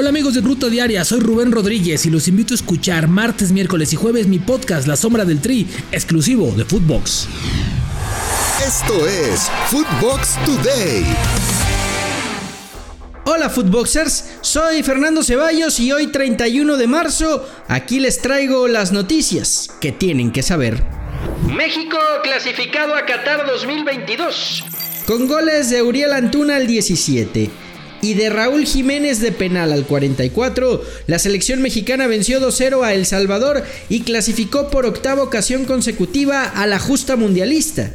Hola amigos de Ruta Diaria, soy Rubén Rodríguez y los invito a escuchar martes, miércoles y jueves mi podcast La Sombra del Tri, exclusivo de Footbox. Esto es Footbox Today. Hola Footboxers, soy Fernando Ceballos y hoy 31 de marzo aquí les traigo las noticias que tienen que saber. México clasificado a Qatar 2022. Con goles de Uriel Antuna al 17 y de Raúl Jiménez de penal al 44, la selección mexicana venció 2-0 a El Salvador y clasificó por octava ocasión consecutiva a la justa mundialista.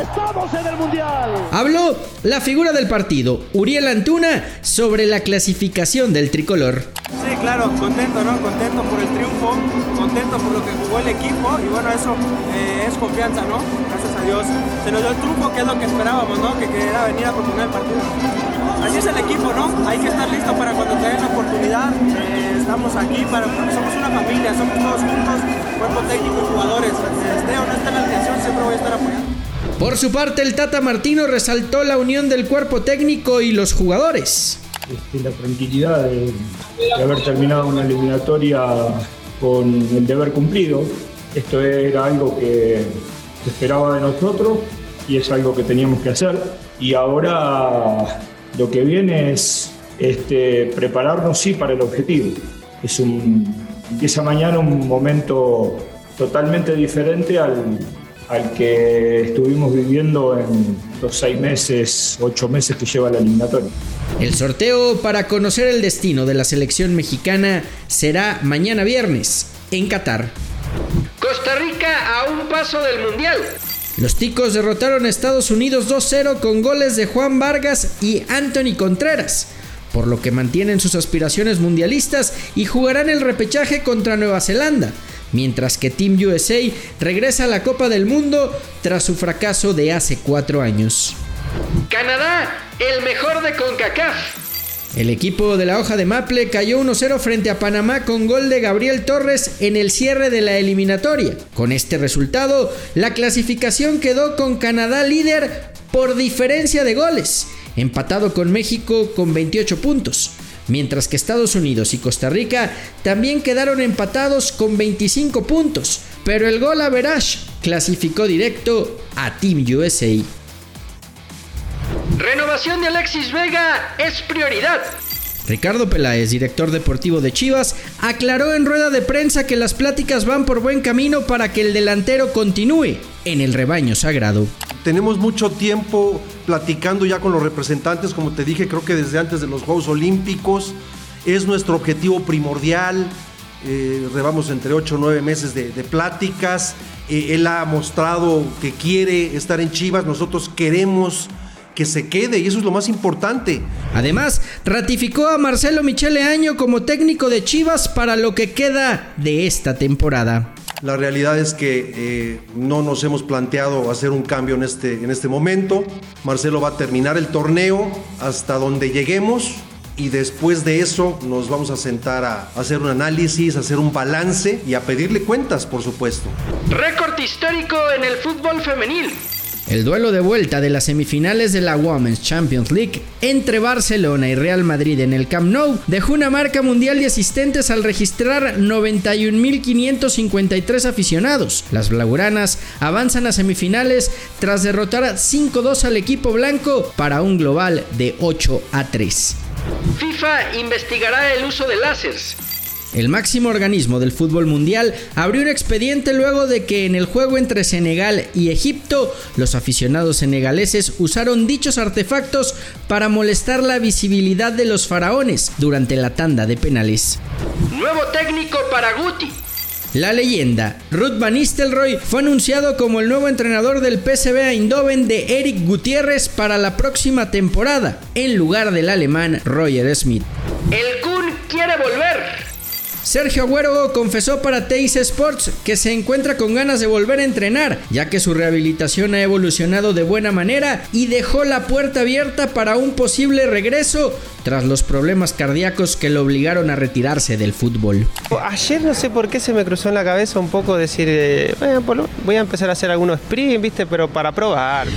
Estamos en el mundial. Habló la figura del partido, Uriel Antuna, sobre la clasificación del tricolor. Sí, claro, contento, ¿no? Contento por el triunfo, contento por lo que jugó el equipo y bueno, eso eh, es confianza, ¿no? Gracias Dios. Se nos dio el triunfo, que es lo que esperábamos, ¿no? Que, era venir a proponer el partido. Así es el equipo, ¿no? Hay que estar listo para cuando te den la oportunidad. Eh, estamos aquí para, somos una familia, somos todos juntos, cuerpo técnico y jugadores. Esté o no esté en la alineación, siempre voy a estar apoyando. Por su parte, el Tata Martino resaltó la unión del cuerpo técnico y los jugadores. Este, la tranquilidad de, haber terminado una eliminatoria con el deber cumplido. Esto era algo que se esperaba de nosotros y es algo que teníamos que hacer. Y ahora lo que viene es este, prepararnos sí para el objetivo. Es un, empieza mañana un momento totalmente diferente al, al que estuvimos viviendo en los seis meses, ocho meses que lleva la eliminatoria. El sorteo para conocer el destino de la selección mexicana será mañana viernes en Qatar. Costa Rica a un paso del Mundial. Los ticos derrotaron a Estados Unidos 2-0 con goles de Juan Vargas y Anthony Contreras, por lo que mantienen sus aspiraciones mundialistas y jugarán el repechaje contra Nueva Zelanda, mientras que Team USA regresa a la Copa del Mundo tras su fracaso de hace cuatro años. Canadá, el mejor de CONCACAF. El equipo de la hoja de Maple cayó 1-0 frente a Panamá con gol de Gabriel Torres en el cierre de la eliminatoria. Con este resultado, la clasificación quedó con Canadá líder por diferencia de goles, empatado con México con 28 puntos mientras que Estados Unidos y Costa Rica también quedaron empatados con 25 puntos, pero el gol a Verash clasificó directo a Team USA. Renovación de Alexis Vega es prioridad. Ricardo Peláez, director deportivo de Chivas, aclaró en rueda de prensa que las pláticas van por buen camino para que el delantero continúe en el rebaño sagrado. Tenemos mucho tiempo platicando ya con los representantes, como te dije, creo que desde antes de los Juegos Olímpicos. Es nuestro objetivo primordial. Eh, rebamos entre 8 o 9 meses de, pláticas. Eh, él ha mostrado que quiere estar en Chivas. Nosotros queremos que se quede y eso es lo más importante. Además, ratificó a Marcelo Michele Año como técnico de Chivas para lo que queda de esta temporada. La realidad es que eh, no nos hemos planteado hacer un cambio en este, en este momento. Marcelo va a terminar el torneo hasta donde lleguemos y después de eso nos vamos a sentar a hacer un análisis, a hacer un balance y a pedirle cuentas, por supuesto. Récord histórico en el fútbol femenil. El duelo de vuelta de las semifinales de la Women's Champions League entre Barcelona y Real Madrid en el Camp Nou dejó una marca mundial de asistentes al registrar 91.553 aficionados. Las blaugranas avanzan a semifinales tras derrotar 5-2 al equipo blanco para un global de 8 a 3. FIFA investigará el uso de láseres el máximo organismo del fútbol mundial, abrió un expediente luego de que en el juego entre Senegal y Egipto, los aficionados senegaleses usaron dichos artefactos para molestar la visibilidad de los faraones durante la tanda de penales. Nuevo técnico para Guti. La leyenda, Ruth Van Nistelrooy, fue anunciado como el nuevo entrenador del PSV Eindhoven de Eric Gutiérrez para la próxima temporada, en lugar del alemán Roger Smith. El Kun quiere volver. Sergio Agüero confesó para Teis Sports que se encuentra con ganas de volver a entrenar, ya que su rehabilitación ha evolucionado de buena manera y dejó la puerta abierta para un posible regreso tras los problemas cardíacos que lo obligaron a retirarse del fútbol. Ayer no sé por qué se me cruzó en la cabeza un poco decir, eh, voy a empezar a hacer algunos sprint, viste, pero para probar.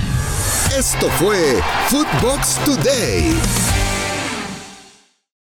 Esto fue Footbox Today.